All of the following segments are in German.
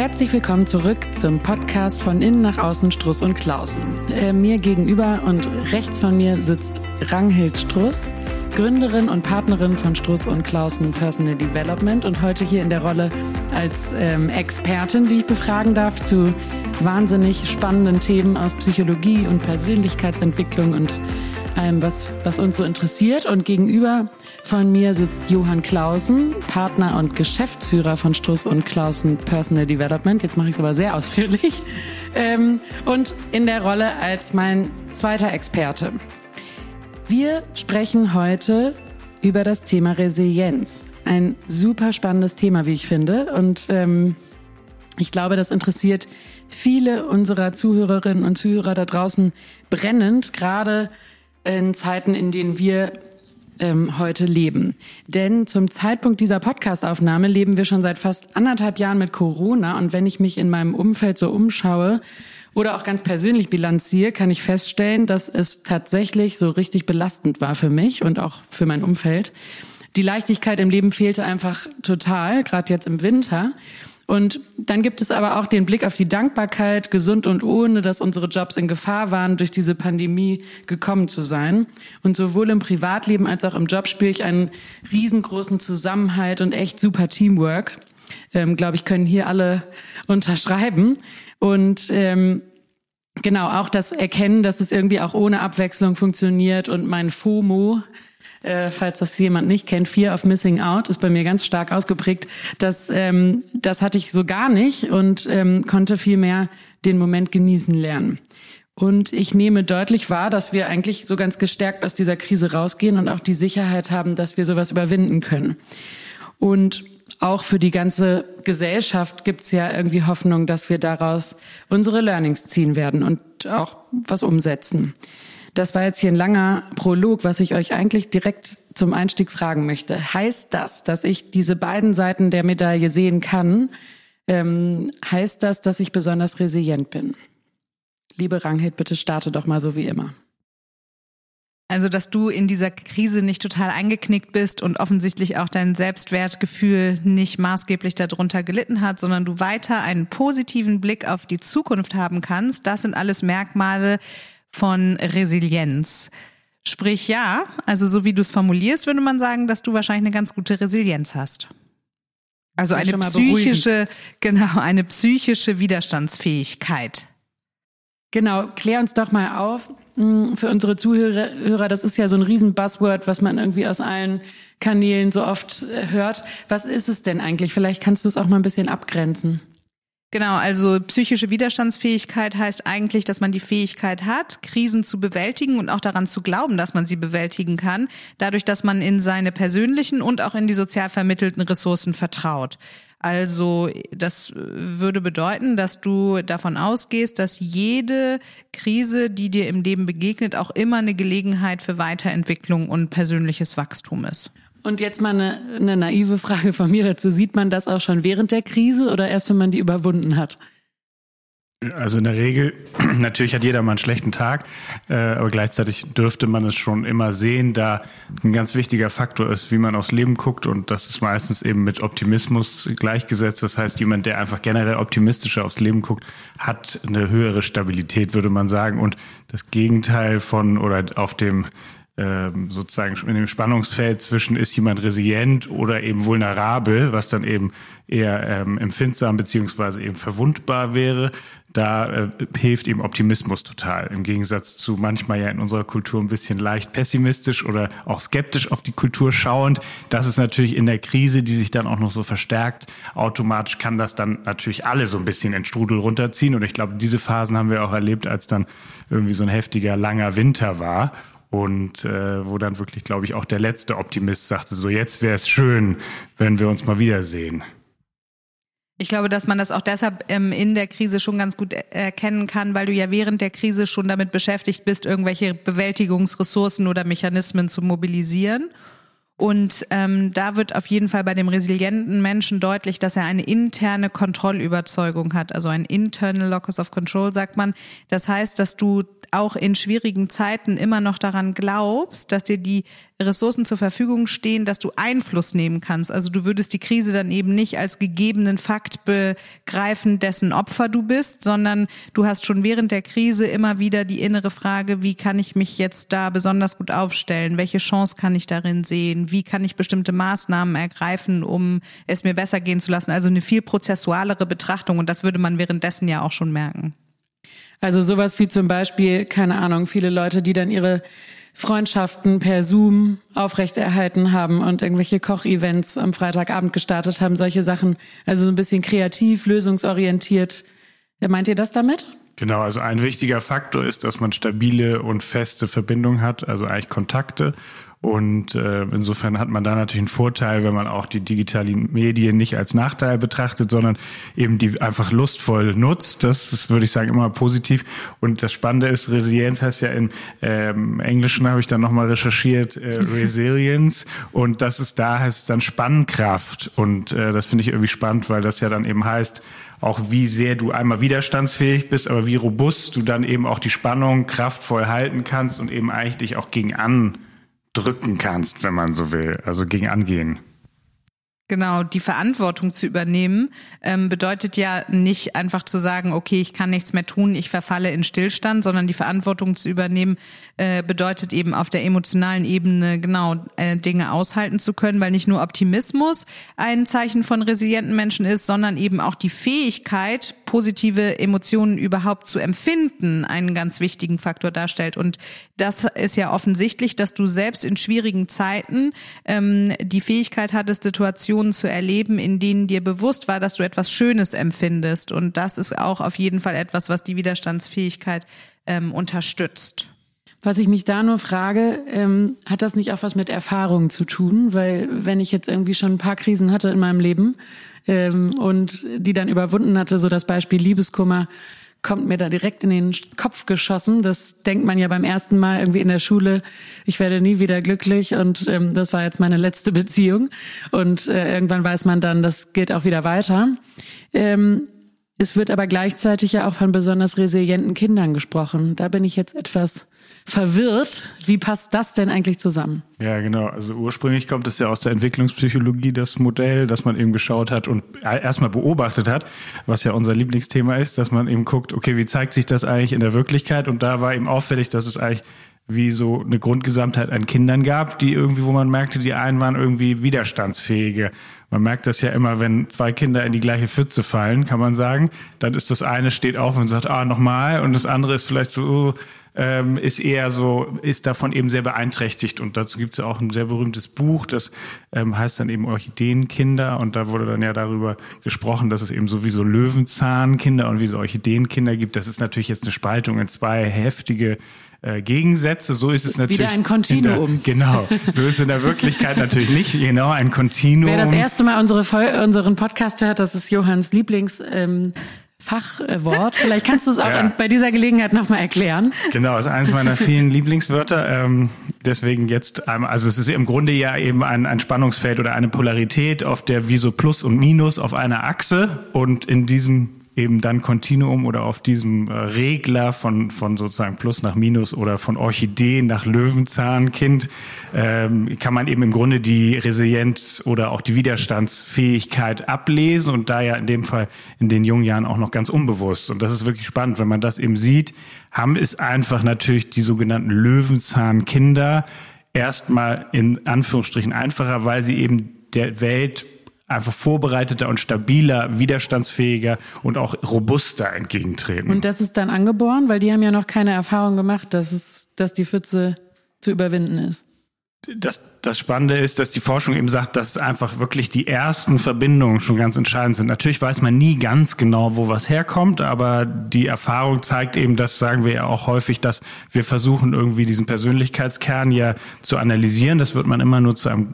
Herzlich willkommen zurück zum Podcast von Innen nach Außen Struss und Klausen. Äh, mir gegenüber und rechts von mir sitzt Ranghild Struss, Gründerin und Partnerin von Struss und Klausen Personal Development und heute hier in der Rolle als ähm, Expertin, die ich befragen darf zu wahnsinnig spannenden Themen aus Psychologie und Persönlichkeitsentwicklung und allem, was, was uns so interessiert. Und gegenüber von mir sitzt Johann Clausen, Partner und Geschäftsführer von Struss und Clausen Personal Development. Jetzt mache ich es aber sehr ausführlich. Ähm, und in der Rolle als mein zweiter Experte. Wir sprechen heute über das Thema Resilienz. Ein super spannendes Thema, wie ich finde. Und ähm, ich glaube, das interessiert viele unserer Zuhörerinnen und Zuhörer da draußen brennend, gerade in Zeiten, in denen wir ähm, heute leben. Denn zum Zeitpunkt dieser Podcastaufnahme leben wir schon seit fast anderthalb Jahren mit Corona. Und wenn ich mich in meinem Umfeld so umschaue oder auch ganz persönlich bilanziere, kann ich feststellen, dass es tatsächlich so richtig belastend war für mich und auch für mein Umfeld. Die Leichtigkeit im Leben fehlte einfach total, gerade jetzt im Winter. Und dann gibt es aber auch den Blick auf die Dankbarkeit, gesund und ohne, dass unsere Jobs in Gefahr waren, durch diese Pandemie gekommen zu sein. Und sowohl im Privatleben als auch im Job spüre ich einen riesengroßen Zusammenhalt und echt super Teamwork. Ähm, Glaube ich, können hier alle unterschreiben. Und ähm, genau auch das Erkennen, dass es irgendwie auch ohne Abwechslung funktioniert und mein FOMO, äh, falls das jemand nicht kennt, Fear of Missing Out, ist bei mir ganz stark ausgeprägt. Das, ähm, das hatte ich so gar nicht und ähm, konnte viel mehr den Moment genießen lernen. Und ich nehme deutlich wahr, dass wir eigentlich so ganz gestärkt aus dieser Krise rausgehen und auch die Sicherheit haben, dass wir sowas überwinden können. Und auch für die ganze Gesellschaft gibt's ja irgendwie Hoffnung, dass wir daraus unsere Learnings ziehen werden und auch was umsetzen. Das war jetzt hier ein langer Prolog, was ich euch eigentlich direkt zum Einstieg fragen möchte. Heißt das, dass ich diese beiden Seiten der Medaille sehen kann? Ähm, heißt das, dass ich besonders resilient bin? Liebe Ranghild, bitte starte doch mal so wie immer. Also, dass du in dieser Krise nicht total eingeknickt bist und offensichtlich auch dein Selbstwertgefühl nicht maßgeblich darunter gelitten hat, sondern du weiter einen positiven Blick auf die Zukunft haben kannst. Das sind alles Merkmale, von Resilienz. Sprich ja, also so wie du es formulierst, würde man sagen, dass du wahrscheinlich eine ganz gute Resilienz hast. Also eine psychische, genau, eine psychische Widerstandsfähigkeit. Genau, klär uns doch mal auf hm, für unsere Zuhörer. Das ist ja so ein riesen Buzzword, was man irgendwie aus allen Kanälen so oft äh, hört. Was ist es denn eigentlich? Vielleicht kannst du es auch mal ein bisschen abgrenzen. Genau, also psychische Widerstandsfähigkeit heißt eigentlich, dass man die Fähigkeit hat, Krisen zu bewältigen und auch daran zu glauben, dass man sie bewältigen kann, dadurch, dass man in seine persönlichen und auch in die sozial vermittelten Ressourcen vertraut. Also das würde bedeuten, dass du davon ausgehst, dass jede Krise, die dir im Leben begegnet, auch immer eine Gelegenheit für Weiterentwicklung und persönliches Wachstum ist. Und jetzt mal eine, eine naive Frage von mir dazu. Sieht man das auch schon während der Krise oder erst, wenn man die überwunden hat? Also in der Regel, natürlich hat jeder mal einen schlechten Tag, äh, aber gleichzeitig dürfte man es schon immer sehen, da ein ganz wichtiger Faktor ist, wie man aufs Leben guckt und das ist meistens eben mit Optimismus gleichgesetzt. Das heißt, jemand, der einfach generell optimistischer aufs Leben guckt, hat eine höhere Stabilität, würde man sagen. Und das Gegenteil von oder auf dem sozusagen in dem Spannungsfeld zwischen ist jemand resilient oder eben vulnerabel, was dann eben eher ähm, empfindsam beziehungsweise eben verwundbar wäre, da äh, hilft eben Optimismus total. Im Gegensatz zu manchmal ja in unserer Kultur ein bisschen leicht pessimistisch oder auch skeptisch auf die Kultur schauend. Das ist natürlich in der Krise, die sich dann auch noch so verstärkt. Automatisch kann das dann natürlich alle so ein bisschen in Strudel runterziehen. Und ich glaube, diese Phasen haben wir auch erlebt, als dann irgendwie so ein heftiger, langer Winter war und äh, wo dann wirklich, glaube ich, auch der letzte Optimist sagte, so jetzt wäre es schön, wenn wir uns mal wiedersehen. Ich glaube, dass man das auch deshalb ähm, in der Krise schon ganz gut erkennen kann, weil du ja während der Krise schon damit beschäftigt bist, irgendwelche Bewältigungsressourcen oder Mechanismen zu mobilisieren. Und ähm, da wird auf jeden Fall bei dem resilienten Menschen deutlich, dass er eine interne Kontrollüberzeugung hat, also ein internal locus of control, sagt man. Das heißt, dass du auch in schwierigen Zeiten immer noch daran glaubst, dass dir die Ressourcen zur Verfügung stehen, dass du Einfluss nehmen kannst. Also du würdest die Krise dann eben nicht als gegebenen Fakt begreifen, dessen Opfer du bist, sondern du hast schon während der Krise immer wieder die innere Frage, wie kann ich mich jetzt da besonders gut aufstellen? Welche Chance kann ich darin sehen? Wie kann ich bestimmte Maßnahmen ergreifen, um es mir besser gehen zu lassen? Also eine viel prozessualere Betrachtung und das würde man währenddessen ja auch schon merken. Also sowas wie zum Beispiel, keine Ahnung, viele Leute, die dann ihre Freundschaften per Zoom aufrechterhalten haben und irgendwelche Kochevents am Freitagabend gestartet haben, solche Sachen. Also so ein bisschen kreativ, lösungsorientiert. Meint ihr das damit? Genau, also ein wichtiger Faktor ist, dass man stabile und feste Verbindungen hat, also eigentlich Kontakte und äh, insofern hat man da natürlich einen Vorteil, wenn man auch die digitalen Medien nicht als Nachteil betrachtet, sondern eben die einfach lustvoll nutzt. Das ist, würde ich sagen, immer positiv. Und das Spannende ist, Resilienz heißt ja im ähm, Englischen, habe ich dann nochmal recherchiert, äh, Resilience. Und das ist da heißt es dann Spannkraft. Und äh, das finde ich irgendwie spannend, weil das ja dann eben heißt, auch wie sehr du einmal widerstandsfähig bist, aber wie robust du dann eben auch die Spannung kraftvoll halten kannst und eben eigentlich dich auch gegen an drücken kannst, wenn man so will, also gegen angehen. Genau, die Verantwortung zu übernehmen ähm, bedeutet ja nicht einfach zu sagen, okay, ich kann nichts mehr tun, ich verfalle in Stillstand, sondern die Verantwortung zu übernehmen äh, bedeutet eben auf der emotionalen Ebene genau äh, Dinge aushalten zu können, weil nicht nur Optimismus ein Zeichen von resilienten Menschen ist, sondern eben auch die Fähigkeit, positive Emotionen überhaupt zu empfinden, einen ganz wichtigen Faktor darstellt. Und das ist ja offensichtlich, dass du selbst in schwierigen Zeiten ähm, die Fähigkeit hattest, Situationen Situationen zu erleben, in denen dir bewusst war, dass du etwas Schönes empfindest. Und das ist auch auf jeden Fall etwas, was die Widerstandsfähigkeit ähm, unterstützt. Was ich mich da nur frage, ähm, hat das nicht auch was mit Erfahrung zu tun? Weil wenn ich jetzt irgendwie schon ein paar Krisen hatte in meinem Leben ähm, und die dann überwunden hatte, so das Beispiel Liebeskummer, kommt mir da direkt in den Kopf geschossen. Das denkt man ja beim ersten Mal irgendwie in der Schule, ich werde nie wieder glücklich und ähm, das war jetzt meine letzte Beziehung. Und äh, irgendwann weiß man dann, das geht auch wieder weiter. Ähm, es wird aber gleichzeitig ja auch von besonders resilienten Kindern gesprochen. Da bin ich jetzt etwas verwirrt. Wie passt das denn eigentlich zusammen? Ja, genau. Also ursprünglich kommt es ja aus der Entwicklungspsychologie, das Modell, dass man eben geschaut hat und erstmal beobachtet hat, was ja unser Lieblingsthema ist, dass man eben guckt, okay, wie zeigt sich das eigentlich in der Wirklichkeit? Und da war eben auffällig, dass es eigentlich wie so eine Grundgesamtheit an Kindern gab, die irgendwie, wo man merkte, die einen waren irgendwie widerstandsfähige. Man merkt das ja immer, wenn zwei Kinder in die gleiche Pfütze fallen, kann man sagen, dann ist das eine steht auf und sagt, ah, nochmal, und das andere ist vielleicht so, oh, ähm, ist eher so, ist davon eben sehr beeinträchtigt. Und dazu gibt es ja auch ein sehr berühmtes Buch, das ähm, heißt dann eben Orchideenkinder. Und da wurde dann ja darüber gesprochen, dass es eben sowieso Löwenzahnkinder und wie so Orchideenkinder gibt. Das ist natürlich jetzt eine Spaltung in zwei heftige äh, Gegensätze. So ist es natürlich. Wieder ein Kontinuum. Der, genau. So ist es in der Wirklichkeit natürlich nicht. Genau, ein Kontinuum. Wer das erste Mal unsere, unseren Podcast hört, das ist Johanns Lieblings, ähm, Fachwort. Vielleicht kannst du es auch ja. bei dieser Gelegenheit nochmal erklären. Genau, ist eines meiner vielen Lieblingswörter. Ähm, deswegen jetzt einmal, also es ist im Grunde ja eben ein, ein Spannungsfeld oder eine Polarität, auf der wie so Plus und Minus auf einer Achse und in diesem eben dann Kontinuum oder auf diesem äh, Regler von, von sozusagen Plus nach Minus oder von Orchidee nach Löwenzahnkind ähm, kann man eben im Grunde die Resilienz oder auch die Widerstandsfähigkeit ablesen und da ja in dem Fall in den jungen Jahren auch noch ganz unbewusst. Und das ist wirklich spannend, wenn man das eben sieht, haben es einfach natürlich die sogenannten Löwenzahnkinder erstmal in Anführungsstrichen einfacher, weil sie eben der Welt einfach vorbereiteter und stabiler, widerstandsfähiger und auch robuster entgegentreten. Und das ist dann angeboren, weil die haben ja noch keine Erfahrung gemacht, dass es, dass die Pfütze zu überwinden ist. Das, das Spannende ist, dass die Forschung eben sagt, dass einfach wirklich die ersten Verbindungen schon ganz entscheidend sind. Natürlich weiß man nie ganz genau, wo was herkommt, aber die Erfahrung zeigt eben, das sagen wir ja auch häufig, dass wir versuchen irgendwie diesen Persönlichkeitskern ja zu analysieren. Das wird man immer nur zu einem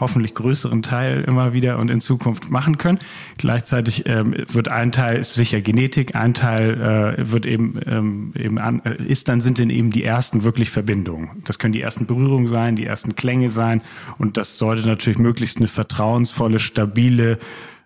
hoffentlich größeren Teil immer wieder und in Zukunft machen können. Gleichzeitig ähm, wird ein Teil ist sicher Genetik, ein Teil äh, wird eben ähm, eben an, äh, ist dann sind dann eben die ersten wirklich Verbindungen. Das können die ersten Berührungen sein, die ersten ersten Klänge sein. Und das sollte natürlich möglichst eine vertrauensvolle, stabile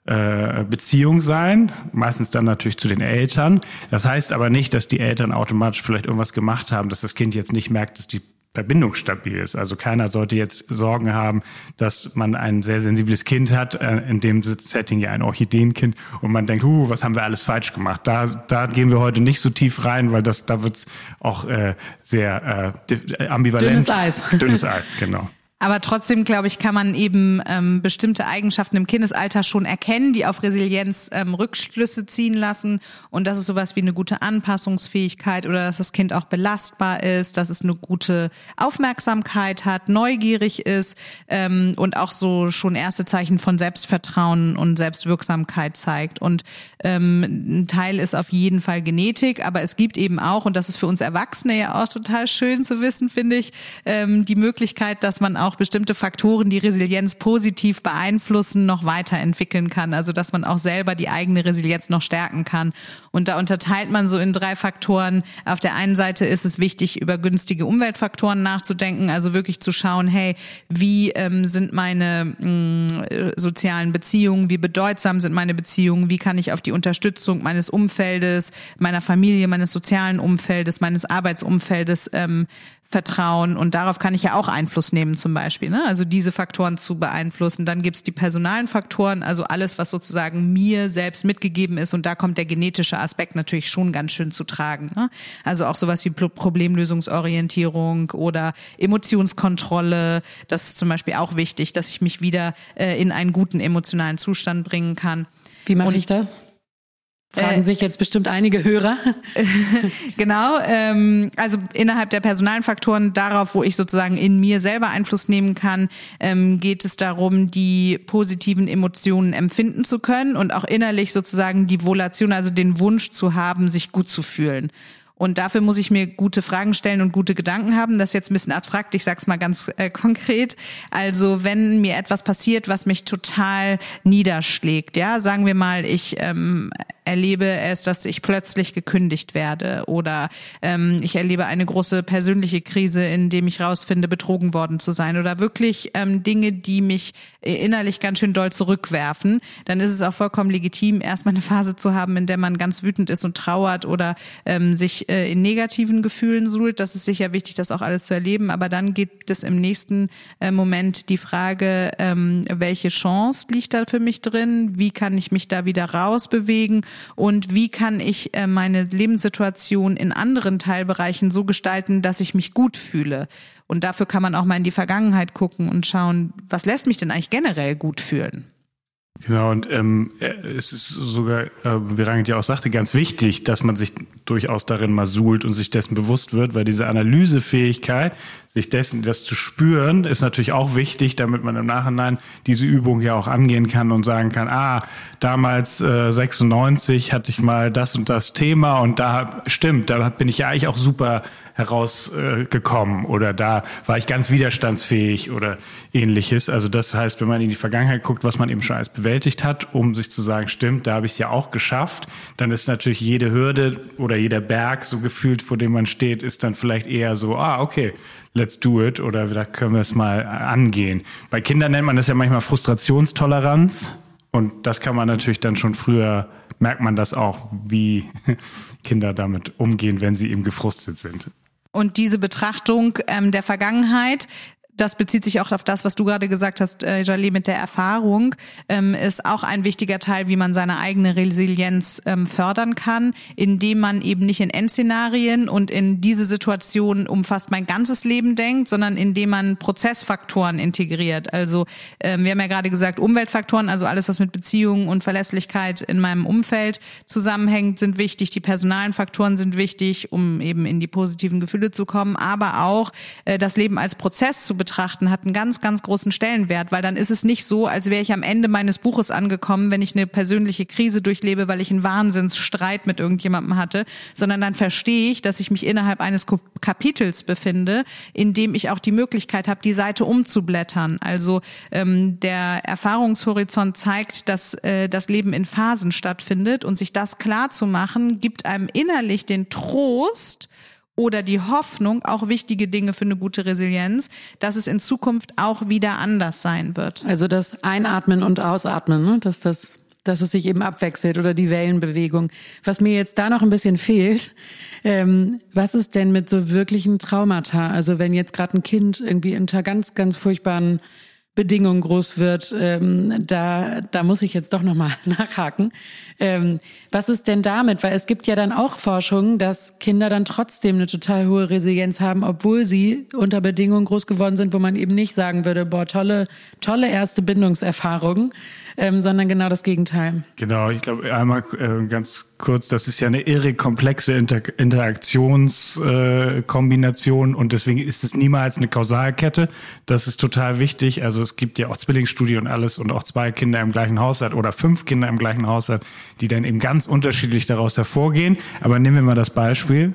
äh, Beziehung sein, meistens dann natürlich zu den Eltern. Das heißt aber nicht, dass die Eltern automatisch vielleicht irgendwas gemacht haben, dass das Kind jetzt nicht merkt, dass die verbindungsstabil ist. Also keiner sollte jetzt Sorgen haben, dass man ein sehr sensibles Kind hat, äh, in dem Setting ja ein Orchideenkind und man denkt, huh, was haben wir alles falsch gemacht? Da, da gehen wir heute nicht so tief rein, weil das, da wird's auch äh, sehr äh, ambivalent. Dünnes Eis. Dünnes Eis, genau. Aber trotzdem, glaube ich, kann man eben ähm, bestimmte Eigenschaften im Kindesalter schon erkennen, die auf Resilienz ähm, Rückschlüsse ziehen lassen. Und das ist sowas wie eine gute Anpassungsfähigkeit oder dass das Kind auch belastbar ist, dass es eine gute Aufmerksamkeit hat, neugierig ist ähm, und auch so schon erste Zeichen von Selbstvertrauen und Selbstwirksamkeit zeigt. Und ähm, ein Teil ist auf jeden Fall Genetik, aber es gibt eben auch, und das ist für uns Erwachsene ja auch total schön zu wissen, finde ich, ähm, die Möglichkeit, dass man auch bestimmte Faktoren, die Resilienz positiv beeinflussen, noch weiterentwickeln kann. Also dass man auch selber die eigene Resilienz noch stärken kann. Und da unterteilt man so in drei Faktoren. Auf der einen Seite ist es wichtig, über günstige Umweltfaktoren nachzudenken, also wirklich zu schauen, hey, wie ähm, sind meine mh, mm, sozialen Beziehungen, wie bedeutsam sind meine Beziehungen, wie kann ich auf die Unterstützung meines Umfeldes, meiner Familie, meines sozialen Umfeldes, meines Arbeitsumfeldes ähm, vertrauen. Und darauf kann ich ja auch Einfluss nehmen zum Beispiel. Ne? Also diese Faktoren zu beeinflussen. Dann gibt's die personalen Faktoren, also alles, was sozusagen mir selbst mitgegeben ist. Und da kommt der genetische Aspekt natürlich schon ganz schön zu tragen. Ne? Also auch sowas wie Problemlösungsorientierung oder Emotionskontrolle. Das ist zum Beispiel auch wichtig, dass ich mich wieder äh, in einen guten emotionalen Zustand bringen kann. Wie mache ich das? Fragen äh, sich jetzt bestimmt einige Hörer. genau, ähm, also innerhalb der personalen Faktoren, darauf, wo ich sozusagen in mir selber Einfluss nehmen kann, ähm, geht es darum, die positiven Emotionen empfinden zu können und auch innerlich sozusagen die Volation, also den Wunsch zu haben, sich gut zu fühlen. Und dafür muss ich mir gute Fragen stellen und gute Gedanken haben. Das ist jetzt ein bisschen abstrakt, ich sag's mal ganz äh, konkret. Also wenn mir etwas passiert, was mich total niederschlägt, ja, sagen wir mal, ich ähm, erlebe es, dass ich plötzlich gekündigt werde oder ähm, ich erlebe eine große persönliche Krise, in dem ich rausfinde, betrogen worden zu sein oder wirklich ähm, Dinge, die mich innerlich ganz schön doll zurückwerfen, dann ist es auch vollkommen legitim, erstmal eine Phase zu haben, in der man ganz wütend ist und trauert oder ähm, sich äh, in negativen Gefühlen suhlt. Das ist sicher wichtig, das auch alles zu erleben. Aber dann gibt es im nächsten äh, Moment die Frage, ähm, welche Chance liegt da für mich drin? Wie kann ich mich da wieder rausbewegen? Und wie kann ich äh, meine Lebenssituation in anderen Teilbereichen so gestalten, dass ich mich gut fühle. Und dafür kann man auch mal in die Vergangenheit gucken und schauen, was lässt mich denn eigentlich generell gut fühlen. Genau, und ähm, äh, es ist sogar, äh, wie Rangit ja auch sagte, ganz wichtig, dass man sich durchaus darin mal suhlt und sich dessen bewusst wird, weil diese Analysefähigkeit, sich dessen, das zu spüren, ist natürlich auch wichtig, damit man im Nachhinein diese Übung ja auch angehen kann und sagen kann, ah, damals äh, 96 hatte ich mal das und das Thema und da stimmt, da bin ich ja eigentlich auch super herausgekommen äh, oder da war ich ganz widerstandsfähig oder ähnliches. Also das heißt, wenn man in die Vergangenheit guckt, was man eben schon alles bewältigt hat, um sich zu sagen, stimmt, da habe ich es ja auch geschafft, dann ist natürlich jede Hürde oder jeder Berg so gefühlt, vor dem man steht, ist dann vielleicht eher so, ah, okay, let's do it oder da können wir es mal angehen. Bei Kindern nennt man das ja manchmal Frustrationstoleranz und das kann man natürlich dann schon früher, merkt man das auch, wie Kinder damit umgehen, wenn sie eben gefrustet sind. Und diese Betrachtung ähm, der Vergangenheit, das bezieht sich auch auf das, was du gerade gesagt hast, äh, Jalé, mit der Erfahrung, ähm, ist auch ein wichtiger Teil, wie man seine eigene Resilienz ähm, fördern kann, indem man eben nicht in Endszenarien und in diese Situation umfasst mein ganzes Leben denkt, sondern indem man Prozessfaktoren integriert. Also ähm, wir haben ja gerade gesagt, Umweltfaktoren, also alles, was mit Beziehungen und Verlässlichkeit in meinem Umfeld zusammenhängt, sind wichtig. Die personalen Faktoren sind wichtig, um eben in die positiven Gefühle zu kommen, aber auch äh, das Leben als Prozess zu betrachten, hat einen ganz, ganz großen Stellenwert, weil dann ist es nicht so, als wäre ich am Ende meines Buches angekommen, wenn ich eine persönliche Krise durchlebe, weil ich einen Wahnsinnsstreit mit irgendjemandem hatte, sondern dann verstehe ich, dass ich mich innerhalb eines Kapitels befinde, in dem ich auch die Möglichkeit habe, die Seite umzublättern. Also ähm, der Erfahrungshorizont zeigt, dass äh, das Leben in Phasen stattfindet und sich das klar zu machen, gibt einem innerlich den Trost, oder die Hoffnung, auch wichtige Dinge für eine gute Resilienz, dass es in Zukunft auch wieder anders sein wird. Also das Einatmen und Ausatmen, ne? dass das dass es sich eben abwechselt oder die Wellenbewegung. Was mir jetzt da noch ein bisschen fehlt, ähm, was ist denn mit so wirklichen Traumata? Also wenn jetzt gerade ein Kind irgendwie unter ganz, ganz furchtbaren Bedingungen groß wird, ähm, da, da muss ich jetzt doch nochmal nachhaken. Ähm, was ist denn damit? Weil es gibt ja dann auch Forschung, dass Kinder dann trotzdem eine total hohe Resilienz haben, obwohl sie unter Bedingungen groß geworden sind, wo man eben nicht sagen würde, boah, tolle, tolle erste Bindungserfahrung ähm, sondern genau das Gegenteil. Genau, ich glaube einmal äh, ganz kurz, das ist ja eine irre komplexe Inter Interaktionskombination äh, und deswegen ist es niemals eine Kausalkette. Das ist total wichtig. Also es gibt ja auch Zwillingsstudie und alles und auch zwei Kinder im gleichen Haushalt oder fünf Kinder im gleichen Haushalt, die dann eben ganz unterschiedlich daraus hervorgehen. Aber nehmen wir mal das Beispiel.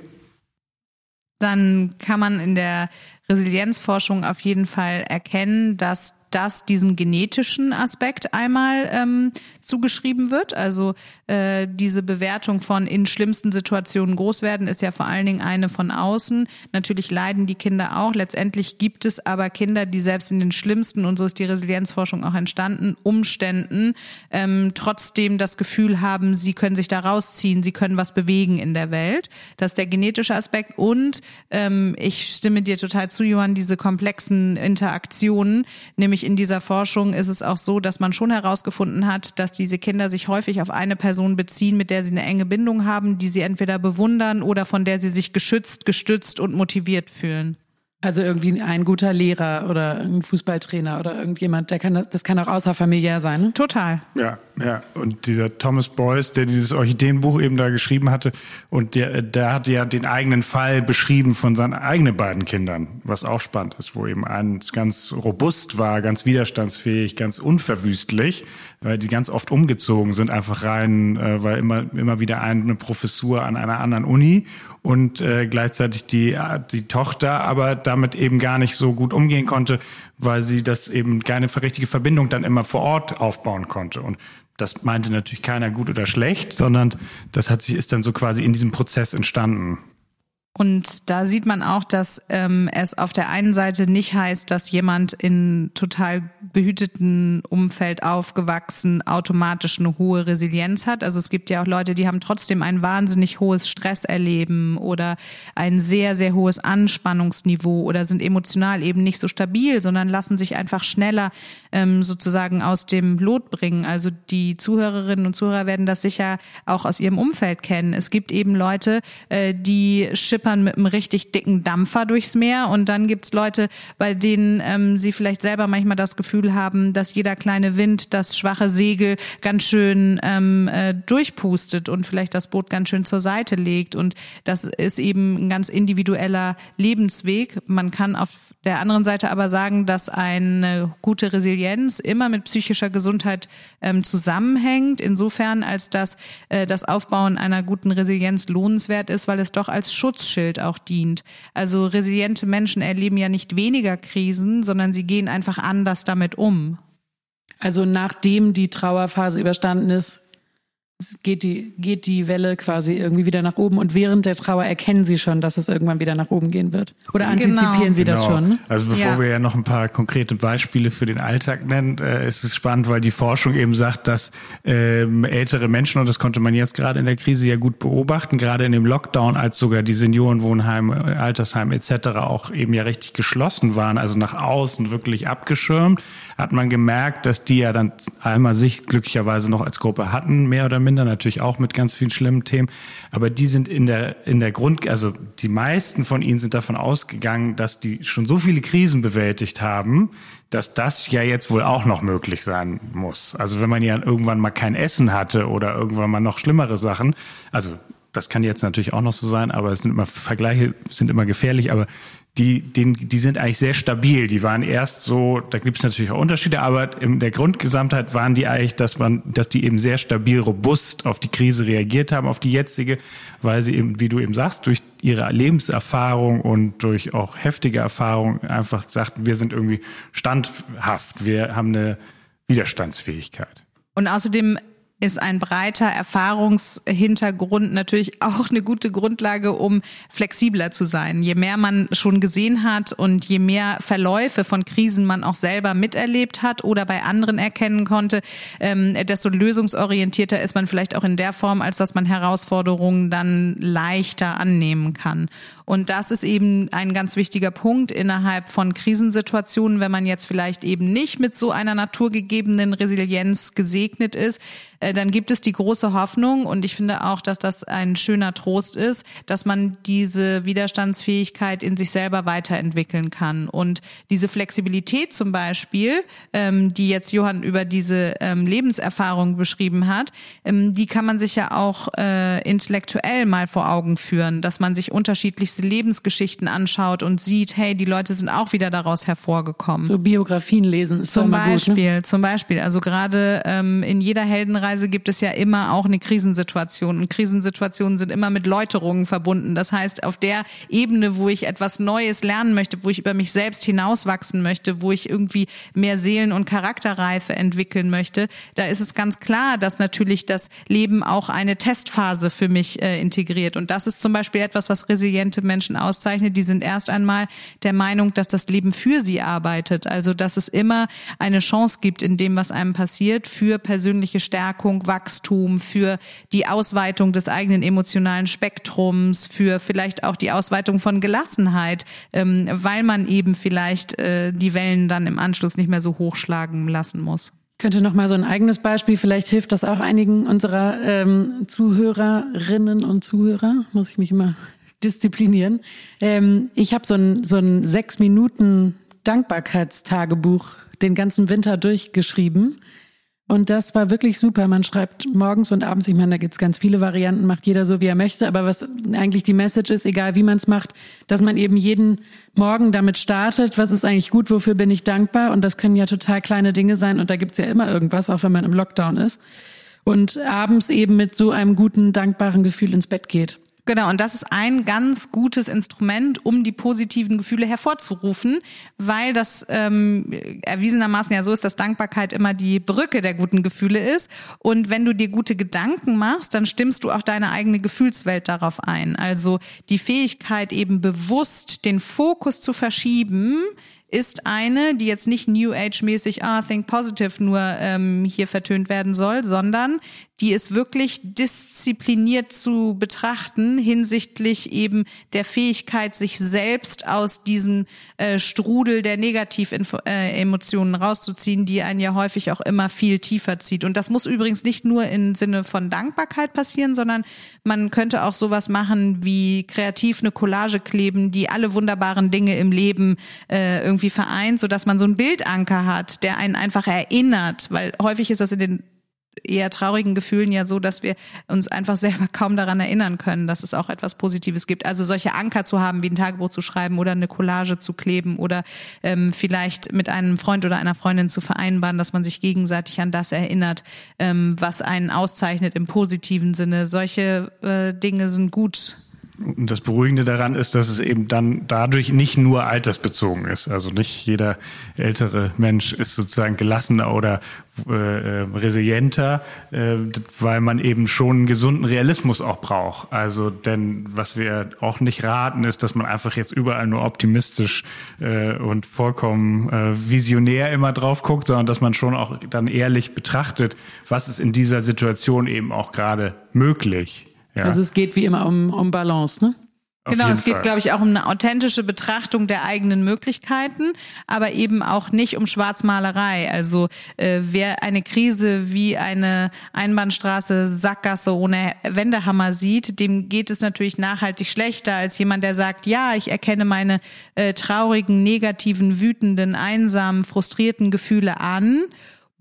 Dann kann man in der Resilienzforschung auf jeden Fall erkennen, dass das diesem genetischen Aspekt einmal ähm, zugeschrieben wird. Also äh, diese Bewertung von in schlimmsten Situationen groß werden ist ja vor allen Dingen eine von außen. Natürlich leiden die Kinder auch. Letztendlich gibt es aber Kinder, die selbst in den schlimmsten, und so ist die Resilienzforschung auch entstanden, Umständen ähm, trotzdem das Gefühl haben, sie können sich da rausziehen, sie können was bewegen in der Welt. Das ist der genetische Aspekt. Und ähm, ich stimme dir total zu, Johann, diese komplexen Interaktionen, nämlich nämlich in dieser Forschung ist es auch so, dass man schon herausgefunden hat, dass diese Kinder sich häufig auf eine Person beziehen, mit der sie eine enge Bindung haben, die sie entweder bewundern oder von der sie sich geschützt, gestützt und motiviert fühlen. Also irgendwie ein guter Lehrer oder ein Fußballtrainer oder irgendjemand, der kann das, das kann auch außerfamiliär sein. Ne? Total. Ja, ja. Und dieser Thomas Boyce, der dieses Orchideenbuch eben da geschrieben hatte, und der, der hat ja den eigenen Fall beschrieben von seinen eigenen beiden Kindern, was auch spannend ist, wo eben eins ganz robust war, ganz widerstandsfähig, ganz unverwüstlich, weil die ganz oft umgezogen sind, einfach rein, äh, weil immer, immer wieder eine Professur an einer anderen Uni und äh, gleichzeitig die, die Tochter aber damit eben gar nicht so gut umgehen konnte, weil sie das eben keine richtige Verbindung dann immer vor Ort aufbauen konnte. Und das meinte natürlich keiner gut oder schlecht, sondern das hat sich, ist dann so quasi in diesem Prozess entstanden. Und da sieht man auch, dass ähm, es auf der einen Seite nicht heißt, dass jemand in total behüteten Umfeld aufgewachsen automatisch eine hohe Resilienz hat. Also es gibt ja auch Leute, die haben trotzdem ein wahnsinnig hohes Stresserleben oder ein sehr, sehr hohes Anspannungsniveau oder sind emotional eben nicht so stabil, sondern lassen sich einfach schneller ähm, sozusagen aus dem Lot bringen. Also die Zuhörerinnen und Zuhörer werden das sicher auch aus ihrem Umfeld kennen. Es gibt eben Leute, äh, die schippern mit einem richtig dicken Dampfer durchs Meer und dann gibt's Leute, bei denen ähm, sie vielleicht selber manchmal das Gefühl haben, dass jeder kleine Wind das schwache Segel ganz schön ähm, äh, durchpustet und vielleicht das Boot ganz schön zur Seite legt. Und das ist eben ein ganz individueller Lebensweg. Man kann auf der anderen Seite aber sagen, dass eine gute Resilienz immer mit psychischer Gesundheit ähm, zusammenhängt, insofern als dass äh, das Aufbauen einer guten Resilienz lohnenswert ist, weil es doch als Schutzschild auch dient. Also resiliente Menschen erleben ja nicht weniger Krisen, sondern sie gehen einfach anders damit um. Also nachdem die Trauerphase überstanden ist, geht die, geht die Welle quasi irgendwie wieder nach oben und während der Trauer erkennen Sie schon, dass es irgendwann wieder nach oben gehen wird? Oder genau. antizipieren genau. Sie das genau. schon? Also bevor ja. wir ja noch ein paar konkrete Beispiele für den Alltag nennen, äh, ist es spannend, weil die Forschung eben sagt, dass ähm, ältere Menschen, und das konnte man jetzt gerade in der Krise ja gut beobachten, gerade in dem Lockdown, als sogar die Seniorenwohnheime, Altersheim etc. auch eben ja richtig geschlossen waren, also nach außen wirklich abgeschirmt, hat man gemerkt, dass die ja dann einmal sich glücklicherweise noch als Gruppe hatten, mehr oder minder, natürlich auch mit ganz vielen schlimmen Themen. Aber die sind in der, in der Grund, also die meisten von ihnen sind davon ausgegangen, dass die schon so viele Krisen bewältigt haben, dass das ja jetzt wohl auch noch möglich sein muss. Also wenn man ja irgendwann mal kein Essen hatte oder irgendwann mal noch schlimmere Sachen, also das kann jetzt natürlich auch noch so sein, aber es sind immer Vergleiche sind immer gefährlich, aber die, die, die sind eigentlich sehr stabil. Die waren erst so, da gibt es natürlich auch Unterschiede, aber in der Grundgesamtheit waren die eigentlich, dass man, dass die eben sehr stabil, robust auf die Krise reagiert haben, auf die jetzige, weil sie eben, wie du eben sagst, durch ihre Lebenserfahrung und durch auch heftige Erfahrung einfach sagten, wir sind irgendwie standhaft, wir haben eine Widerstandsfähigkeit. Und außerdem ist ein breiter Erfahrungshintergrund natürlich auch eine gute Grundlage, um flexibler zu sein. Je mehr man schon gesehen hat und je mehr Verläufe von Krisen man auch selber miterlebt hat oder bei anderen erkennen konnte, ähm, desto lösungsorientierter ist man vielleicht auch in der Form, als dass man Herausforderungen dann leichter annehmen kann. Und das ist eben ein ganz wichtiger Punkt innerhalb von Krisensituationen, wenn man jetzt vielleicht eben nicht mit so einer naturgegebenen Resilienz gesegnet ist, äh, dann gibt es die große Hoffnung und ich finde auch, dass das ein schöner Trost ist, dass man diese Widerstandsfähigkeit in sich selber weiterentwickeln kann. Und diese Flexibilität zum Beispiel, ähm, die jetzt Johann über diese ähm, Lebenserfahrung beschrieben hat, ähm, die kann man sich ja auch äh, intellektuell mal vor Augen führen, dass man sich unterschiedlichste Lebensgeschichten anschaut und sieht, hey, die Leute sind auch wieder daraus hervorgekommen. So Biografien lesen ist zum Beispiel, gut, ne? zum Beispiel. Also gerade ähm, in jeder Heldenreise Normalerweise gibt es ja immer auch eine Krisensituation und Krisensituationen sind immer mit Läuterungen verbunden. Das heißt, auf der Ebene, wo ich etwas Neues lernen möchte, wo ich über mich selbst hinauswachsen möchte, wo ich irgendwie mehr Seelen- und Charakterreife entwickeln möchte, da ist es ganz klar, dass natürlich das Leben auch eine Testphase für mich äh, integriert. Und das ist zum Beispiel etwas, was resiliente Menschen auszeichnet. Die sind erst einmal der Meinung, dass das Leben für sie arbeitet. Also, dass es immer eine Chance gibt in dem, was einem passiert, für persönliche Stärke Stärkung, Wachstum, für die Ausweitung des eigenen emotionalen Spektrums, für vielleicht auch die Ausweitung von Gelassenheit, ähm, weil man eben vielleicht äh, die Wellen dann im Anschluss nicht mehr so hochschlagen lassen muss. Könnte noch mal so ein eigenes Beispiel, vielleicht hilft das auch einigen unserer ähm, Zuhörerinnen und Zuhörer, muss ich mich immer disziplinieren. Ähm, ich habe so ein, so ein sechs Minuten Dankbarkeitstagebuch den ganzen Winter durchgeschrieben und das war wirklich super. Man schreibt morgens und abends, ich meine, da gibt's ganz viele Varianten, macht jeder so, wie er möchte. Aber was eigentlich die Message ist, egal wie man es macht, dass man eben jeden Morgen damit startet, was ist eigentlich gut, wofür bin ich dankbar. Und das können ja total kleine Dinge sein. Und da gibt's ja immer irgendwas, auch wenn man im Lockdown ist. Und abends eben mit so einem guten, dankbaren Gefühl ins Bett geht. Genau, und das ist ein ganz gutes Instrument, um die positiven Gefühle hervorzurufen, weil das ähm, erwiesenermaßen ja so ist, dass Dankbarkeit immer die Brücke der guten Gefühle ist. Und wenn du dir gute Gedanken machst, dann stimmst du auch deine eigene Gefühlswelt darauf ein. Also die Fähigkeit eben bewusst den Fokus zu verschieben, ist eine, die jetzt nicht New Age-mäßig, ah, Think Positive nur ähm, hier vertönt werden soll, sondern die ist wirklich diszipliniert zu betrachten hinsichtlich eben der Fähigkeit, sich selbst aus diesem äh, Strudel der Negativemotionen äh, rauszuziehen, die einen ja häufig auch immer viel tiefer zieht. Und das muss übrigens nicht nur im Sinne von Dankbarkeit passieren, sondern man könnte auch sowas machen wie kreativ eine Collage kleben, die alle wunderbaren Dinge im Leben äh, irgendwie vereint, sodass man so einen Bildanker hat, der einen einfach erinnert, weil häufig ist das in den eher traurigen Gefühlen ja so, dass wir uns einfach selber kaum daran erinnern können, dass es auch etwas Positives gibt. Also solche Anker zu haben, wie ein Tagebuch zu schreiben oder eine Collage zu kleben oder ähm, vielleicht mit einem Freund oder einer Freundin zu vereinbaren, dass man sich gegenseitig an das erinnert, ähm, was einen auszeichnet im positiven Sinne. Solche äh, Dinge sind gut und das Beruhigende daran ist, dass es eben dann dadurch nicht nur altersbezogen ist. Also nicht jeder ältere Mensch ist sozusagen gelassener oder äh, äh, resilienter, äh, weil man eben schon einen gesunden Realismus auch braucht. Also denn was wir auch nicht raten, ist, dass man einfach jetzt überall nur optimistisch äh, und vollkommen äh, visionär immer drauf guckt, sondern dass man schon auch dann ehrlich betrachtet, was ist in dieser Situation eben auch gerade möglich. Ja. Also es geht wie immer um, um Balance, ne? genau, es geht, glaube ich, auch um eine authentische Betrachtung der eigenen Möglichkeiten, aber eben auch nicht um Schwarzmalerei. Also äh, wer eine Krise wie eine Einbahnstraße, Sackgasse ohne Wendehammer sieht, dem geht es natürlich nachhaltig schlechter als jemand, der sagt, ja, ich erkenne meine äh, traurigen, negativen, wütenden, einsamen, frustrierten Gefühle an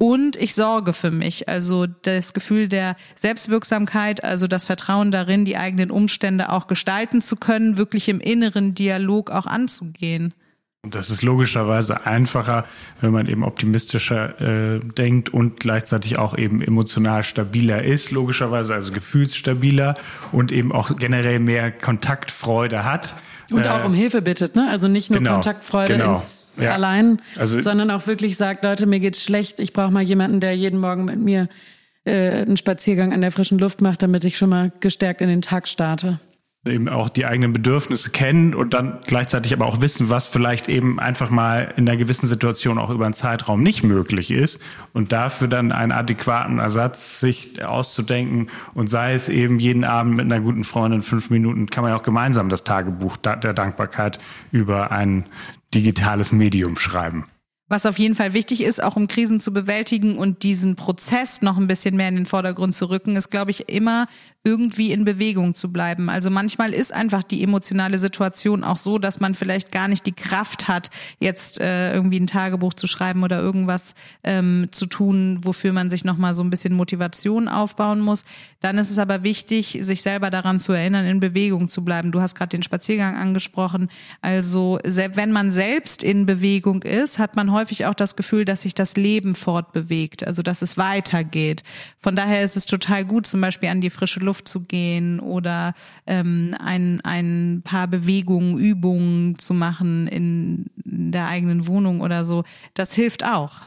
und ich sorge für mich. Also das Gefühl der Selbstwirksamkeit, also das Vertrauen darin, die eigenen Umstände auch gestalten zu können, wirklich im inneren Dialog auch anzugehen. Und das ist logischerweise einfacher, wenn man eben optimistischer äh, denkt und gleichzeitig auch eben emotional stabiler ist, logischerweise, also gefühlsstabiler und eben auch generell mehr Kontaktfreude hat. Und auch äh, um Hilfe bittet, ne? Also nicht nur genau, Kontaktfreude genau. ins ja. allein, also, sondern auch wirklich sagt, Leute, mir geht's schlecht, ich brauche mal jemanden, der jeden Morgen mit mir äh, einen Spaziergang an der frischen Luft mache, damit ich schon mal gestärkt in den Tag starte eben auch die eigenen Bedürfnisse kennen und dann gleichzeitig aber auch wissen, was vielleicht eben einfach mal in einer gewissen Situation auch über einen Zeitraum nicht möglich ist und dafür dann einen adäquaten Ersatz sich auszudenken und sei es eben jeden Abend mit einer guten Freundin fünf Minuten, kann man ja auch gemeinsam das Tagebuch der Dankbarkeit über ein digitales Medium schreiben. Was auf jeden Fall wichtig ist, auch um Krisen zu bewältigen und diesen Prozess noch ein bisschen mehr in den Vordergrund zu rücken, ist, glaube ich, immer irgendwie in Bewegung zu bleiben. Also manchmal ist einfach die emotionale Situation auch so, dass man vielleicht gar nicht die Kraft hat, jetzt äh, irgendwie ein Tagebuch zu schreiben oder irgendwas ähm, zu tun, wofür man sich nochmal so ein bisschen Motivation aufbauen muss. Dann ist es aber wichtig, sich selber daran zu erinnern, in Bewegung zu bleiben. Du hast gerade den Spaziergang angesprochen. Also wenn man selbst in Bewegung ist, hat man häufig auch das Gefühl, dass sich das Leben fortbewegt, also dass es weitergeht. Von daher ist es total gut, zum Beispiel an die frische Luft Luft zu gehen oder ähm, ein, ein paar Bewegungen, Übungen zu machen in der eigenen Wohnung oder so, das hilft auch.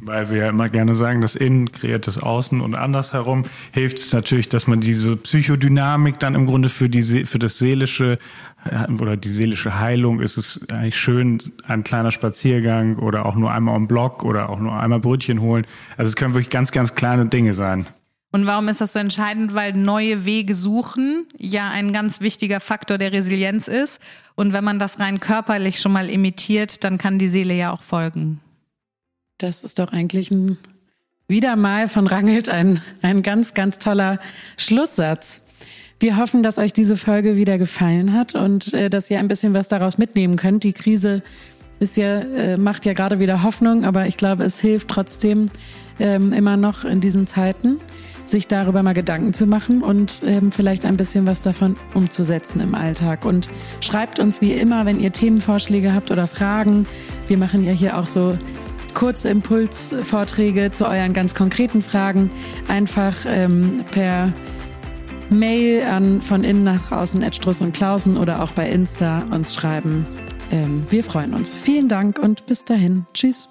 Weil wir ja immer gerne sagen, das Innen kreiert das Außen und andersherum hilft es natürlich, dass man diese Psychodynamik dann im Grunde für die für das seelische äh, oder die seelische Heilung ist es eigentlich schön, ein kleiner Spaziergang oder auch nur einmal am Block oder auch nur einmal Brötchen holen. Also es können wirklich ganz, ganz kleine Dinge sein. Und warum ist das so entscheidend? Weil neue Wege suchen ja ein ganz wichtiger Faktor der Resilienz ist. Und wenn man das rein körperlich schon mal imitiert, dann kann die Seele ja auch folgen. Das ist doch eigentlich ein, wieder mal von Rangelt ein, ein ganz, ganz toller Schlusssatz. Wir hoffen, dass euch diese Folge wieder gefallen hat und äh, dass ihr ein bisschen was daraus mitnehmen könnt. Die Krise ist ja, äh, macht ja gerade wieder Hoffnung, aber ich glaube, es hilft trotzdem ähm, immer noch in diesen Zeiten sich darüber mal Gedanken zu machen und ähm, vielleicht ein bisschen was davon umzusetzen im Alltag. Und schreibt uns wie immer, wenn ihr Themenvorschläge habt oder Fragen. Wir machen ja hier auch so kurze Impulsvorträge zu euren ganz konkreten Fragen. Einfach ähm, per Mail an von innen nach außen Struss und Klausen oder auch bei Insta uns schreiben. Ähm, wir freuen uns. Vielen Dank und bis dahin. Tschüss.